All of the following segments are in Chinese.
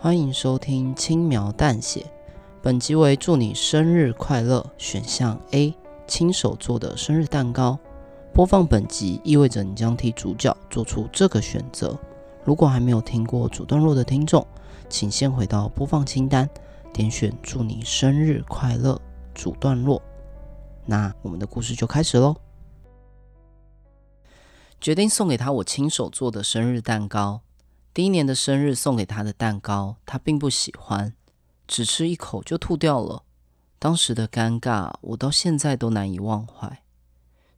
欢迎收听轻描淡写，本集为祝你生日快乐。选项 A，亲手做的生日蛋糕。播放本集意味着你将替主角做出这个选择。如果还没有听过主段落的听众，请先回到播放清单，点选“祝你生日快乐”主段落。那我们的故事就开始喽。决定送给他我亲手做的生日蛋糕。第一年的生日送给他的蛋糕，他并不喜欢，只吃一口就吐掉了。当时的尴尬，我到现在都难以忘怀。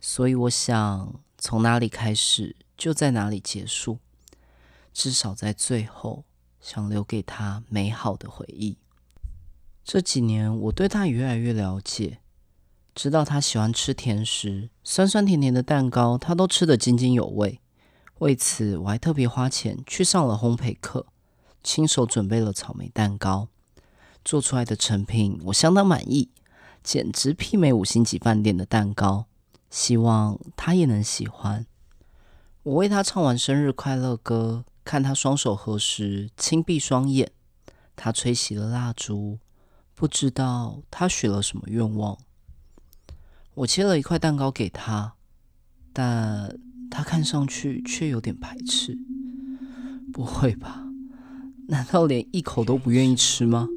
所以我想，从哪里开始，就在哪里结束。至少在最后，想留给他美好的回忆。这几年，我对他越来越了解。知道他喜欢吃甜食，酸酸甜甜的蛋糕，他都吃得津津有味。为此，我还特别花钱去上了烘焙课，亲手准备了草莓蛋糕。做出来的成品，我相当满意，简直媲美五星级饭店的蛋糕。希望他也能喜欢。我为他唱完生日快乐歌，看他双手合十，轻闭双眼。他吹熄了蜡烛，不知道他许了什么愿望。我切了一块蛋糕给他，但他看上去却有点排斥。不会吧？难道连一口都不愿意吃吗？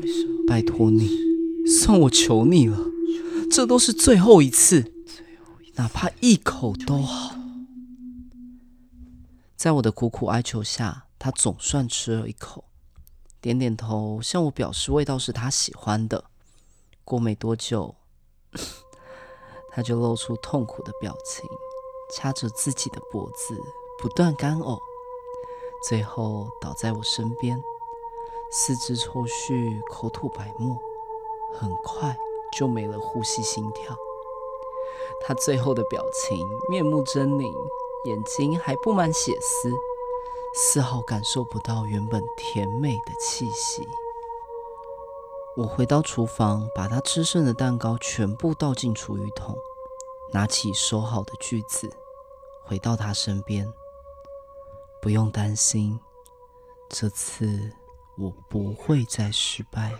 为什么？拜托你，算我求你了，这都是最后一次，哪怕一口都好。在我的苦苦哀求下，他总算吃了一口，点点头，向我表示味道是他喜欢的。过没多久。他就露出痛苦的表情，掐着自己的脖子，不断干呕，最后倒在我身边，四肢抽搐，口吐白沫，很快就没了呼吸、心跳。他最后的表情面目狰狞，眼睛还布满血丝，丝毫感受不到原本甜美的气息。我回到厨房，把他吃剩的蛋糕全部倒进厨余桶，拿起收好的锯子，回到他身边。不用担心，这次我不会再失败了。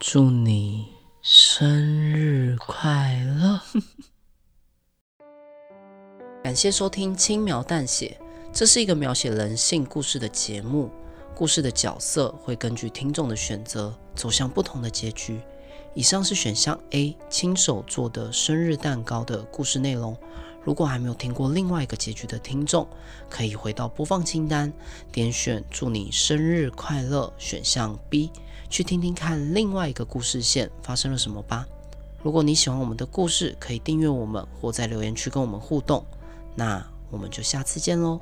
祝你生日快乐！感谢收听《轻描淡写》，这是一个描写人性故事的节目。故事的角色会根据听众的选择走向不同的结局。以上是选项 A 亲手做的生日蛋糕的故事内容。如果还没有听过另外一个结局的听众，可以回到播放清单，点选“祝你生日快乐”选项 B，去听听看另外一个故事线发生了什么吧。如果你喜欢我们的故事，可以订阅我们或在留言区跟我们互动。那我们就下次见喽。